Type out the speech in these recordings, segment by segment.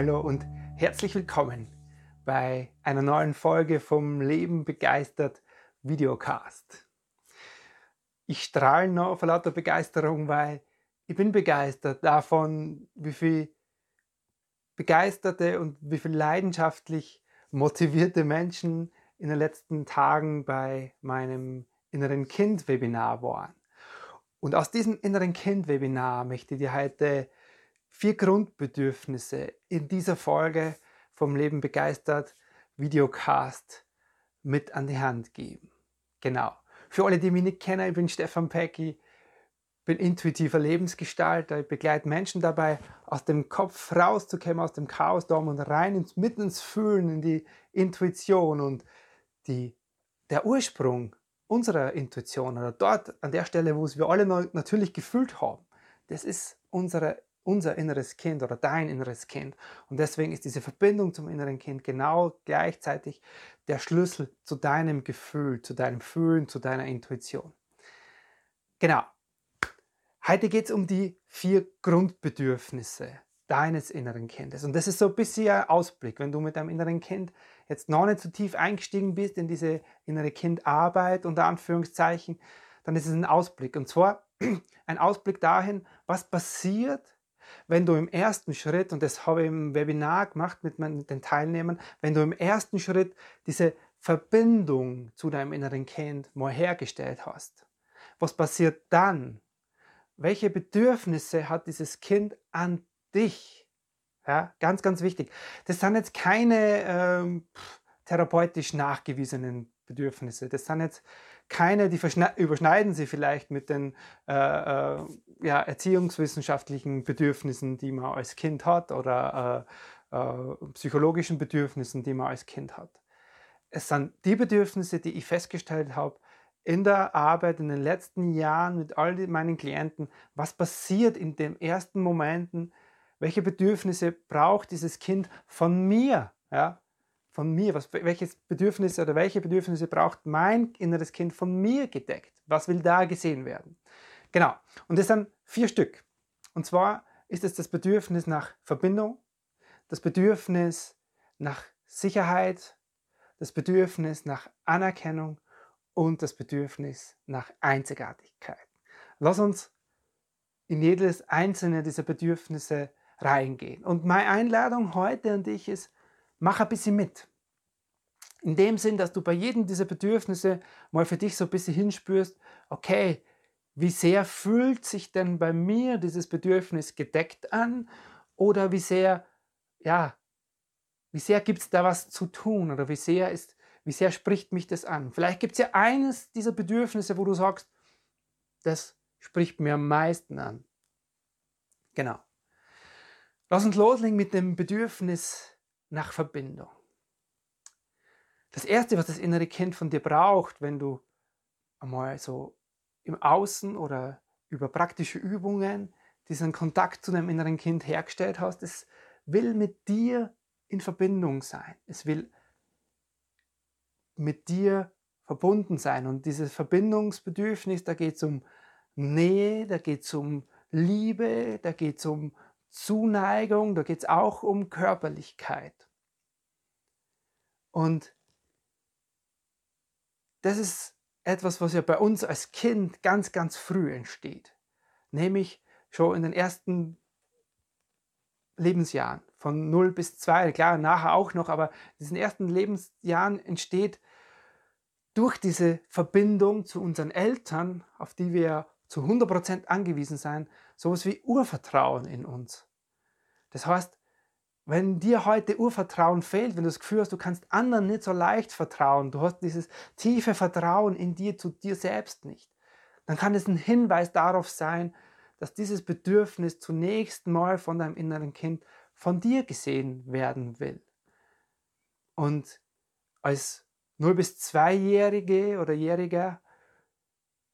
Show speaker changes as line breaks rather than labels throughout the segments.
Hallo und herzlich willkommen bei einer neuen Folge vom Leben begeistert Videocast. Ich strahle noch vor lauter Begeisterung, weil ich bin begeistert davon, wie viel begeisterte und wie viel leidenschaftlich motivierte Menschen in den letzten Tagen bei meinem inneren Kind Webinar waren. Und aus diesem inneren Kind Webinar möchte ich dir heute vier Grundbedürfnisse in dieser Folge vom Leben begeistert Videocast mit an die Hand geben. Genau. Für alle, die mich nicht kennen, ich bin Stefan Pecki, bin intuitiver Lebensgestalter. Ich begleite Menschen dabei, aus dem Kopf rauszukommen, aus dem Chaos da und rein ins, mitten ins Fühlen, in die Intuition und die, der Ursprung unserer Intuition oder dort an der Stelle, wo es wir alle natürlich gefühlt haben. Das ist unsere unser inneres Kind oder dein inneres Kind. Und deswegen ist diese Verbindung zum inneren Kind genau gleichzeitig der Schlüssel zu deinem Gefühl, zu deinem Fühlen, zu deiner Intuition. Genau. Heute geht es um die vier Grundbedürfnisse deines inneren Kindes. Und das ist so ein bisschen ein Ausblick. Wenn du mit deinem inneren Kind jetzt noch nicht so tief eingestiegen bist in diese innere Kindarbeit, unter Anführungszeichen, dann ist es ein Ausblick. Und zwar ein Ausblick dahin, was passiert, wenn du im ersten Schritt, und das habe ich im Webinar gemacht mit, den Teilnehmern, wenn du im ersten Schritt diese Verbindung zu deinem inneren Kind mal hergestellt hast, was passiert dann? Welche Bedürfnisse hat dieses Kind an dich? Ja, ganz, ganz wichtig. Das sind jetzt keine ähm, therapeutisch nachgewiesenen Bedürfnisse. Das sind jetzt keine, die überschneiden sie vielleicht mit den äh, äh, ja, erziehungswissenschaftlichen Bedürfnissen, die man als Kind hat oder äh, äh, psychologischen Bedürfnissen, die man als Kind hat. Es sind die Bedürfnisse, die ich festgestellt habe in der Arbeit in den letzten Jahren mit all meinen Klienten, was passiert in den ersten Momenten, welche Bedürfnisse braucht dieses Kind von mir, ja, von mir, was, welches Bedürfnis oder welche Bedürfnisse braucht mein inneres Kind von mir gedeckt? Was will da gesehen werden? Genau. Und das sind vier Stück. Und zwar ist es das Bedürfnis nach Verbindung, das Bedürfnis nach Sicherheit, das Bedürfnis nach Anerkennung und das Bedürfnis nach Einzigartigkeit. Lass uns in jedes einzelne dieser Bedürfnisse reingehen. Und meine Einladung heute an dich ist, mach ein bisschen mit. In dem Sinn, dass du bei jedem dieser Bedürfnisse mal für dich so ein bisschen hinspürst, okay, wie sehr fühlt sich denn bei mir dieses Bedürfnis gedeckt an oder wie sehr, ja, wie sehr gibt es da was zu tun oder wie sehr ist, wie sehr spricht mich das an? Vielleicht gibt es ja eines dieser Bedürfnisse, wo du sagst, das spricht mir am meisten an. Genau. Lass uns loslegen mit dem Bedürfnis nach Verbindung. Das Erste, was das innere Kind von dir braucht, wenn du einmal so im Außen oder über praktische Übungen diesen Kontakt zu deinem inneren Kind hergestellt hast, es will mit dir in Verbindung sein. Es will mit dir verbunden sein. Und dieses Verbindungsbedürfnis, da geht es um Nähe, da geht es um Liebe, da geht es um Zuneigung, da geht es auch um Körperlichkeit. Und das ist etwas, was ja bei uns als Kind ganz, ganz früh entsteht. Nämlich schon in den ersten Lebensjahren, von 0 bis 2, klar, nachher auch noch, aber in diesen ersten Lebensjahren entsteht durch diese Verbindung zu unseren Eltern, auf die wir zu 100% angewiesen sein, sowas wie Urvertrauen in uns. Das heißt, wenn dir heute Urvertrauen fehlt, wenn du das Gefühl hast, du kannst anderen nicht so leicht vertrauen, du hast dieses tiefe Vertrauen in dir zu dir selbst nicht, dann kann es ein Hinweis darauf sein, dass dieses Bedürfnis zunächst mal von deinem inneren Kind von dir gesehen werden will. Und als 0 bis 2-Jährige oder Jähriger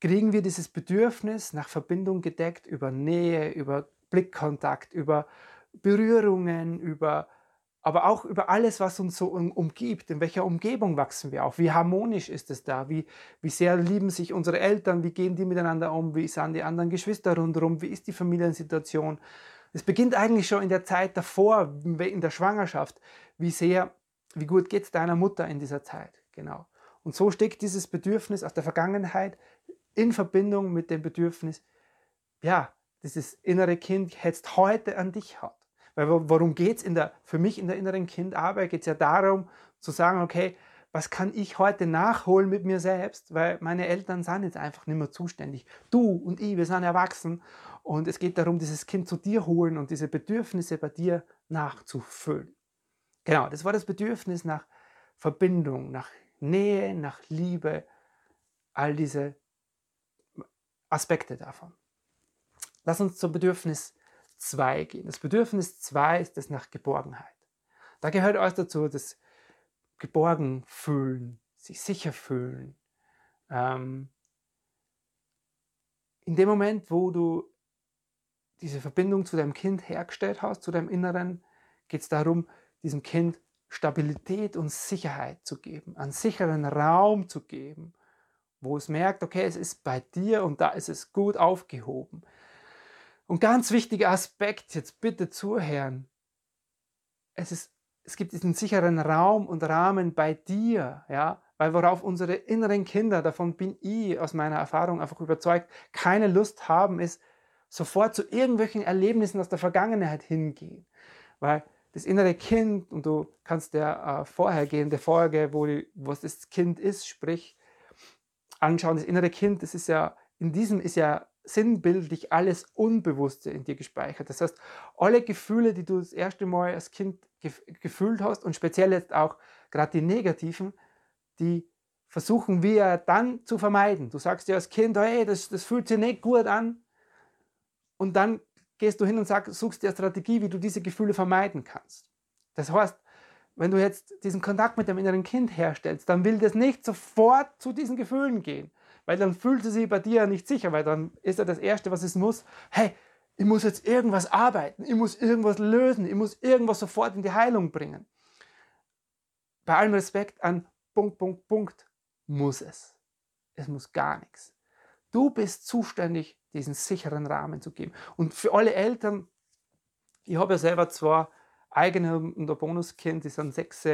kriegen wir dieses Bedürfnis nach Verbindung gedeckt über Nähe, über Blickkontakt, über Berührungen, über aber auch über alles, was uns so umgibt. In welcher Umgebung wachsen wir auf? Wie harmonisch ist es da? Wie, wie sehr lieben sich unsere Eltern? Wie gehen die miteinander um? Wie sind die anderen Geschwister rundherum? Wie ist die Familiensituation? Es beginnt eigentlich schon in der Zeit davor, in der Schwangerschaft. Wie sehr, wie gut geht es deiner Mutter in dieser Zeit? Genau. Und so steckt dieses Bedürfnis aus der Vergangenheit in Verbindung mit dem Bedürfnis, ja, dieses innere Kind jetzt heute an dich hat. Weil worum geht es für mich in der inneren Kindarbeit? Geht es ja darum zu sagen, okay, was kann ich heute nachholen mit mir selbst? Weil meine Eltern sind jetzt einfach nicht mehr zuständig. Du und ich, wir sind erwachsen und es geht darum, dieses Kind zu dir holen und diese Bedürfnisse bei dir nachzufüllen. Genau, das war das Bedürfnis nach Verbindung, nach Nähe, nach Liebe, all diese Aspekte davon. Lass uns zum Bedürfnis 2 gehen. Das Bedürfnis 2 ist das nach Geborgenheit. Da gehört alles dazu, das geborgen fühlen, sich sicher fühlen. Ähm, in dem Moment, wo du diese Verbindung zu deinem Kind hergestellt hast, zu deinem Inneren, geht es darum, diesem Kind Stabilität und Sicherheit zu geben, einen sicheren Raum zu geben, wo es merkt, okay, es ist bei dir und da ist es gut aufgehoben. Und ganz wichtiger Aspekt, jetzt bitte zuhören, es, ist, es gibt diesen sicheren Raum und Rahmen bei dir, ja, weil worauf unsere inneren Kinder, davon bin ich aus meiner Erfahrung einfach überzeugt, keine Lust haben, ist sofort zu irgendwelchen Erlebnissen aus der Vergangenheit hingehen. Weil das innere Kind, und du kannst der äh, vorhergehende Folge, wo, die, wo das Kind ist, sprich, anschauen, das innere Kind, das ist ja, in diesem ist ja sinnbildlich alles Unbewusste in dir gespeichert. Das heißt, alle Gefühle, die du das erste Mal als Kind gef gefühlt hast und speziell jetzt auch gerade die negativen, die versuchen wir dann zu vermeiden. Du sagst dir als Kind, hey, das, das fühlt sich nicht gut an. Und dann gehst du hin und sag, suchst dir eine Strategie, wie du diese Gefühle vermeiden kannst. Das heißt, wenn du jetzt diesen Kontakt mit dem inneren Kind herstellst, dann will das nicht sofort zu diesen Gefühlen gehen, weil dann fühlt es sich bei dir nicht sicher, weil dann ist ja das Erste, was es muss, hey, ich muss jetzt irgendwas arbeiten, ich muss irgendwas lösen, ich muss irgendwas sofort in die Heilung bringen. Bei allem Respekt an Punkt, Punkt, Punkt muss es. Es muss gar nichts. Du bist zuständig, diesen sicheren Rahmen zu geben. Und für alle Eltern, ich habe ja selber zwei eigene und ein Bonuskind, die sind sechs,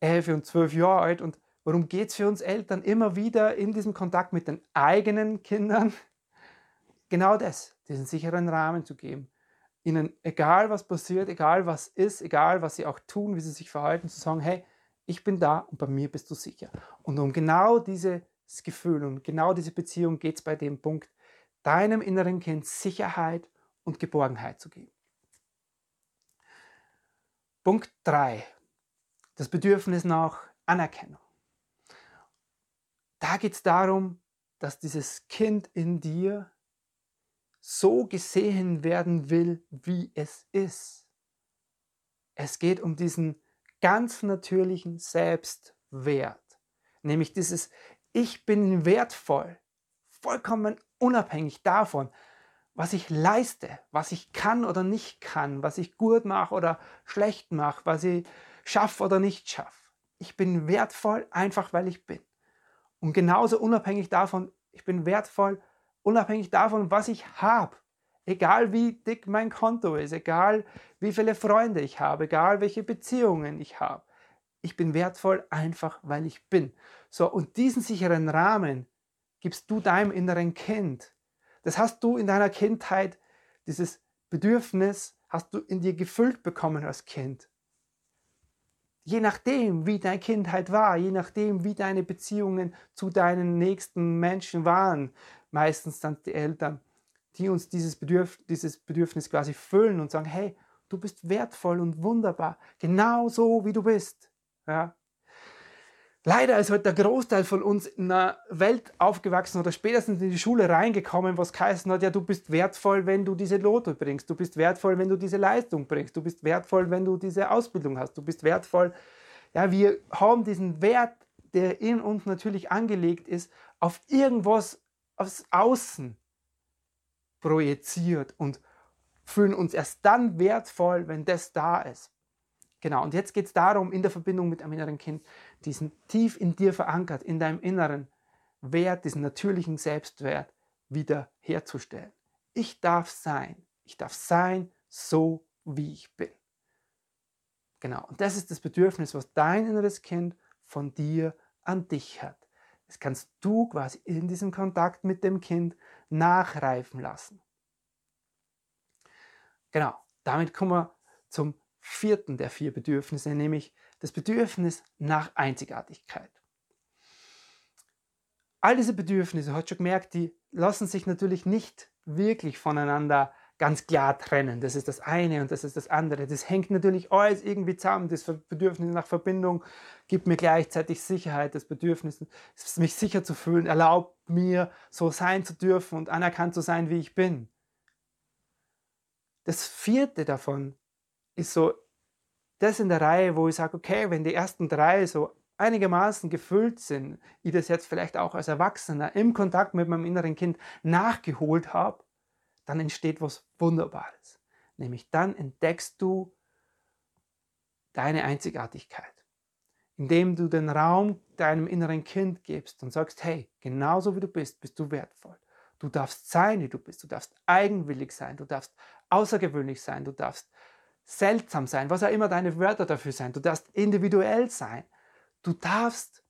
elf und zwölf Jahre alt. Und worum geht es für uns Eltern immer wieder in diesem Kontakt mit den eigenen Kindern? Genau das, diesen sicheren Rahmen zu geben. Ihnen, egal was passiert, egal was ist, egal was sie auch tun, wie sie sich verhalten, zu sagen, hey, ich bin da und bei mir bist du sicher. Und um genau diese das Gefühl und genau diese Beziehung geht es bei dem Punkt, deinem inneren Kind Sicherheit und Geborgenheit zu geben. Punkt 3. Das Bedürfnis nach Anerkennung. Da geht es darum, dass dieses Kind in dir so gesehen werden will, wie es ist. Es geht um diesen ganz natürlichen Selbstwert, nämlich dieses ich bin wertvoll, vollkommen unabhängig davon, was ich leiste, was ich kann oder nicht kann, was ich gut mache oder schlecht mache, was ich schaffe oder nicht schaffe. Ich bin wertvoll einfach, weil ich bin. Und genauso unabhängig davon, ich bin wertvoll, unabhängig davon, was ich habe. Egal wie dick mein Konto ist, egal wie viele Freunde ich habe, egal welche Beziehungen ich habe ich bin wertvoll einfach, weil ich bin. So, und diesen sicheren Rahmen gibst du deinem inneren Kind. Das hast du in deiner Kindheit, dieses Bedürfnis hast du in dir gefüllt bekommen als Kind. Je nachdem, wie deine Kindheit war, je nachdem, wie deine Beziehungen zu deinen nächsten Menschen waren, meistens dann die Eltern, die uns dieses, Bedürf dieses Bedürfnis quasi füllen und sagen, hey, du bist wertvoll und wunderbar, genau so wie du bist. Ja? Leider ist heute der Großteil von uns in einer Welt aufgewachsen oder spätestens in die Schule reingekommen, was geheißen hat, ja, du bist wertvoll, wenn du diese Note bringst, du bist wertvoll, wenn du diese Leistung bringst, du bist wertvoll, wenn du diese Ausbildung hast, du bist wertvoll. Ja, wir haben diesen Wert, der in uns natürlich angelegt ist, auf irgendwas aufs Außen projiziert und fühlen uns erst dann wertvoll, wenn das da ist. Genau, und jetzt geht es darum, in der Verbindung mit einem inneren Kind, diesen tief in dir verankert, in deinem inneren Wert, diesen natürlichen Selbstwert wieder herzustellen. Ich darf sein. Ich darf sein, so wie ich bin. Genau, und das ist das Bedürfnis, was dein inneres Kind von dir an dich hat. Das kannst du quasi in diesem Kontakt mit dem Kind nachreifen lassen. Genau, damit kommen wir zum vierten der vier Bedürfnisse, nämlich das Bedürfnis nach Einzigartigkeit. All diese Bedürfnisse, hat schon gemerkt, die lassen sich natürlich nicht wirklich voneinander ganz klar trennen. Das ist das eine und das ist das andere. Das hängt natürlich alles irgendwie zusammen. Das Bedürfnis nach Verbindung gibt mir gleichzeitig Sicherheit. Das Bedürfnis, mich sicher zu fühlen, erlaubt mir, so sein zu dürfen und anerkannt zu sein, wie ich bin. Das vierte davon ist so das in der Reihe, wo ich sage, okay, wenn die ersten drei so einigermaßen gefüllt sind, ich das jetzt vielleicht auch als Erwachsener im Kontakt mit meinem inneren Kind nachgeholt habe, dann entsteht was Wunderbares. Nämlich dann entdeckst du deine Einzigartigkeit, indem du den Raum deinem inneren Kind gibst und sagst, hey, genauso wie du bist, bist du wertvoll. Du darfst sein, wie du bist. Du darfst eigenwillig sein. Du darfst außergewöhnlich sein. Du darfst seltsam sein, was auch immer deine Wörter dafür sind. Du darfst individuell sein. Du darfst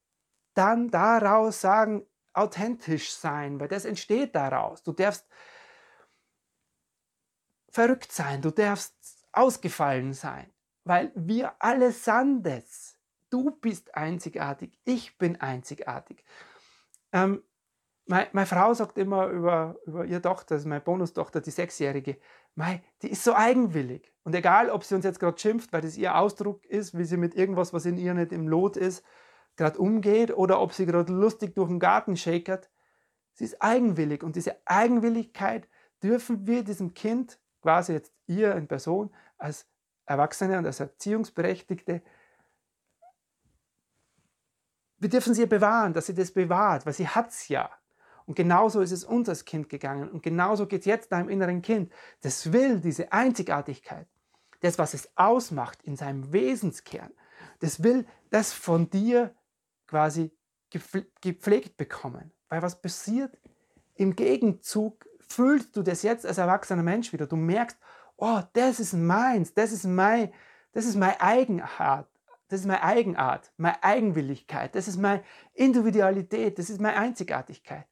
dann daraus sagen, authentisch sein, weil das entsteht daraus. Du darfst verrückt sein, du darfst ausgefallen sein, weil wir alle sind es. Du bist einzigartig, ich bin einzigartig. Ähm, meine, meine, Frau sagt immer über, über ihre Tochter, also meine Bonustochter, die Sechsjährige, Mei, die ist so eigenwillig. Und egal, ob sie uns jetzt gerade schimpft, weil das ihr Ausdruck ist, wie sie mit irgendwas, was in ihr nicht im Lot ist, gerade umgeht, oder ob sie gerade lustig durch den Garten shakert, sie ist eigenwillig. Und diese Eigenwilligkeit dürfen wir diesem Kind, quasi jetzt ihr in Person, als Erwachsene und als Erziehungsberechtigte, wir dürfen sie bewahren, dass sie das bewahrt, weil sie hat es ja. Und genauso ist es uns als Kind gegangen. Und genauso geht es jetzt deinem inneren Kind. Das will diese Einzigartigkeit, das, was es ausmacht in seinem Wesenskern, das will das von dir quasi gepflegt bekommen. Weil was passiert? Im Gegenzug fühlst du das jetzt als erwachsener Mensch wieder. Du merkst, oh, das ist meins, das ist mein, das ist meine Eigenart, das ist meine Eigenart, meine Eigenwilligkeit, das ist meine Individualität, das ist meine Einzigartigkeit.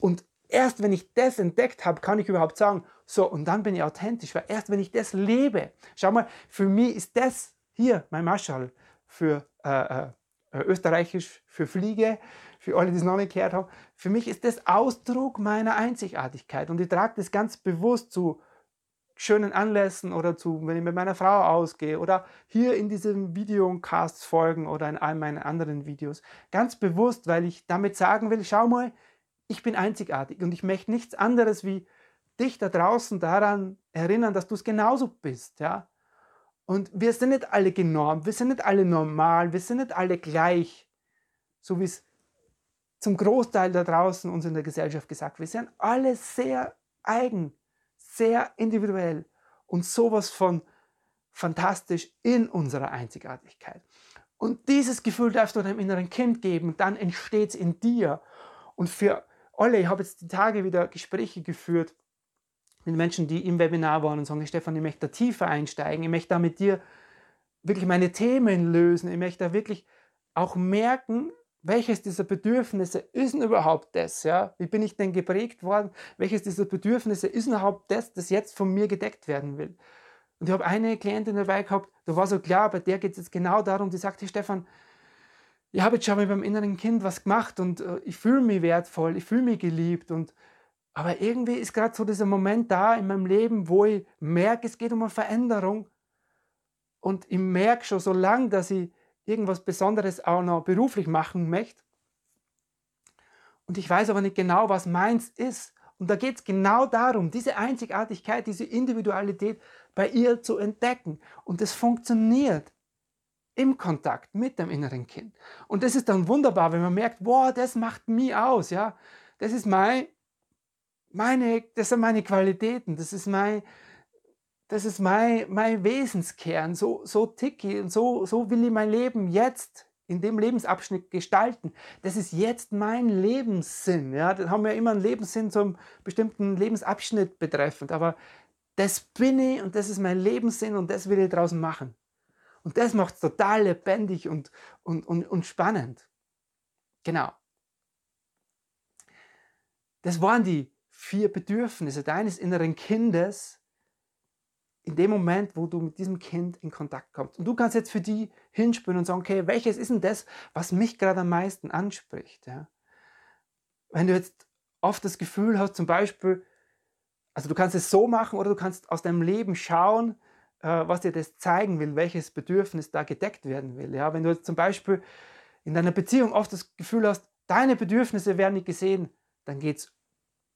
Und erst wenn ich das entdeckt habe, kann ich überhaupt sagen, so, und dann bin ich authentisch, weil erst wenn ich das lebe, schau mal, für mich ist das hier mein Marschall für äh, äh, Österreichisch, für Fliege, für alle, die es noch nicht gehört haben, für mich ist das Ausdruck meiner Einzigartigkeit und ich trage das ganz bewusst zu schönen Anlässen oder zu, wenn ich mit meiner Frau ausgehe oder hier in diesem Videocasts folgen oder in all meinen anderen Videos. Ganz bewusst, weil ich damit sagen will, schau mal, ich bin einzigartig und ich möchte nichts anderes wie dich da draußen daran erinnern, dass du es genauso bist, ja. Und wir sind nicht alle genormt, wir sind nicht alle normal, wir sind nicht alle gleich, so wie es zum Großteil da draußen uns in der Gesellschaft gesagt wird. Wir sind alle sehr eigen, sehr individuell und sowas von fantastisch in unserer Einzigartigkeit. Und dieses Gefühl darfst du deinem inneren Kind geben, dann entsteht es in dir. Und für alle, ich habe jetzt die Tage wieder Gespräche geführt mit Menschen, die im Webinar waren und sagen, Stefan, ich möchte da tiefer einsteigen, ich möchte da mit dir wirklich meine Themen lösen, ich möchte da wirklich auch merken, welches dieser Bedürfnisse ist denn überhaupt das? Ja? Wie bin ich denn geprägt worden? Welches dieser Bedürfnisse ist überhaupt das, das jetzt von mir gedeckt werden will? Und ich habe eine Klientin dabei gehabt, da war so klar, bei der geht es jetzt genau darum, die sagte, Stefan, ich habe jetzt schon mal beim inneren Kind was gemacht und äh, ich fühle mich wertvoll, ich fühle mich geliebt und aber irgendwie ist gerade so dieser Moment da in meinem Leben, wo ich merke, es geht um eine Veränderung und ich merke schon so lange, dass ich irgendwas Besonderes auch noch beruflich machen möchte. Und ich weiß aber nicht genau, was meins ist. Und da geht es genau darum, diese Einzigartigkeit, diese Individualität bei ihr zu entdecken. Und das funktioniert im Kontakt mit dem inneren Kind. Und das ist dann wunderbar, wenn man merkt, wow, das macht mich aus, ja. Das ist mein, meine, das sind meine Qualitäten, das ist mein, das ist mein, mein Wesenskern, so, so ticke und so, so will ich mein Leben jetzt in dem Lebensabschnitt gestalten. Das ist jetzt mein Lebenssinn. Ja? Dann haben wir immer einen Lebenssinn zum bestimmten Lebensabschnitt betreffend. Aber das bin ich und das ist mein Lebenssinn und das will ich draußen machen. Und das macht es total lebendig und, und, und, und spannend. Genau. Das waren die vier Bedürfnisse deines inneren Kindes, in dem Moment, wo du mit diesem Kind in Kontakt kommst. Und du kannst jetzt für die hinspüren und sagen, okay, welches ist denn das, was mich gerade am meisten anspricht? Ja? Wenn du jetzt oft das Gefühl hast, zum Beispiel, also du kannst es so machen oder du kannst aus deinem Leben schauen, was dir das zeigen will, welches Bedürfnis da gedeckt werden will. Ja? Wenn du jetzt zum Beispiel in deiner Beziehung oft das Gefühl hast, deine Bedürfnisse werden nicht gesehen, dann geht es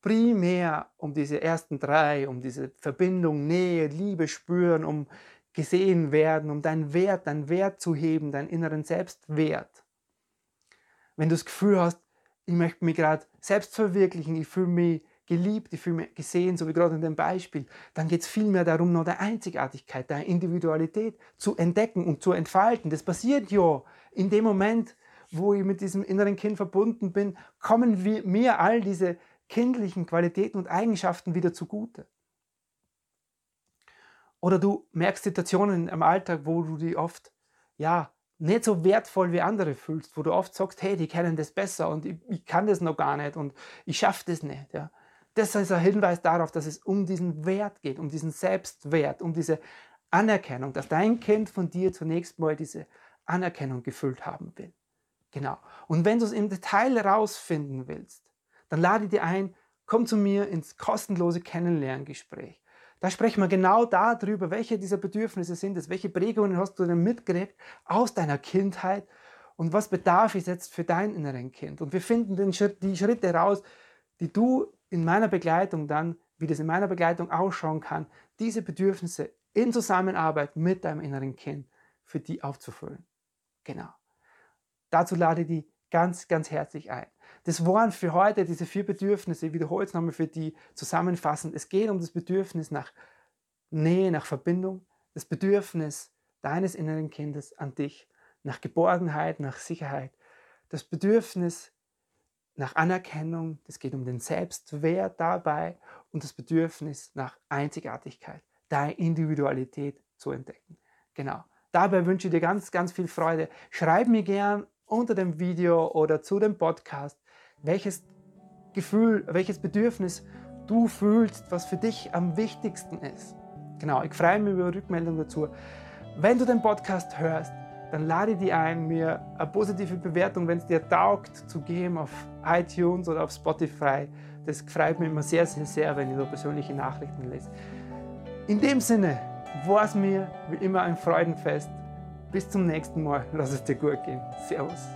primär um diese ersten drei, um diese Verbindung, Nähe, Liebe spüren, um gesehen werden, um deinen Wert, deinen Wert zu heben, deinen inneren Selbstwert. Wenn du das Gefühl hast, ich möchte mich gerade selbst verwirklichen, ich fühle mich geliebt, ich fühle mich gesehen, so wie gerade in dem Beispiel, dann geht es vielmehr darum, noch der Einzigartigkeit, der Individualität zu entdecken und zu entfalten. Das passiert ja in dem Moment, wo ich mit diesem inneren Kind verbunden bin, kommen wir, mir all diese kindlichen Qualitäten und Eigenschaften wieder zugute. Oder du merkst Situationen im Alltag, wo du die oft ja nicht so wertvoll wie andere fühlst, wo du oft sagst, hey, die kennen das besser und ich, ich kann das noch gar nicht und ich schaffe das nicht. Ja. Das ist ein Hinweis darauf, dass es um diesen Wert geht, um diesen Selbstwert, um diese Anerkennung, dass dein Kind von dir zunächst mal diese Anerkennung gefüllt haben will. Genau. Und wenn du es im Detail rausfinden willst, dann lade dir ein, komm zu mir ins kostenlose Kennenlerngespräch. Da sprechen wir genau darüber, welche dieser Bedürfnisse sind es, welche Prägungen hast du denn mitgekriegt aus deiner Kindheit und was bedarf es jetzt für dein inneren Kind. Und wir finden den die Schritte raus, die du in meiner Begleitung dann, wie das in meiner Begleitung ausschauen kann, diese Bedürfnisse in Zusammenarbeit mit deinem inneren Kind für die aufzufüllen. Genau. Dazu lade ich die ganz, ganz herzlich ein. Das waren für heute diese vier Bedürfnisse. Ich wiederhole es nochmal für die zusammenfassend. Es geht um das Bedürfnis nach Nähe, nach Verbindung, das Bedürfnis deines inneren Kindes an dich, nach Geborgenheit, nach Sicherheit, das Bedürfnis nach Anerkennung, es geht um den Selbstwert dabei und das Bedürfnis nach Einzigartigkeit, deine Individualität zu entdecken. Genau. Dabei wünsche ich dir ganz, ganz viel Freude. Schreib mir gern unter dem Video oder zu dem Podcast, welches Gefühl, welches Bedürfnis du fühlst, was für dich am wichtigsten ist. Genau, ich freue mich über Rückmeldung dazu. Wenn du den Podcast hörst, dann lade dich ein, mir eine positive Bewertung, wenn es dir taugt, zu geben auf iTunes oder auf Spotify. Das freut mich immer sehr, sehr, sehr, wenn ich so persönliche Nachrichten lese. In dem Sinne war es mir wie immer ein Freudenfest. Bis zum nächsten Mal. Lass es dir gut gehen. Servus.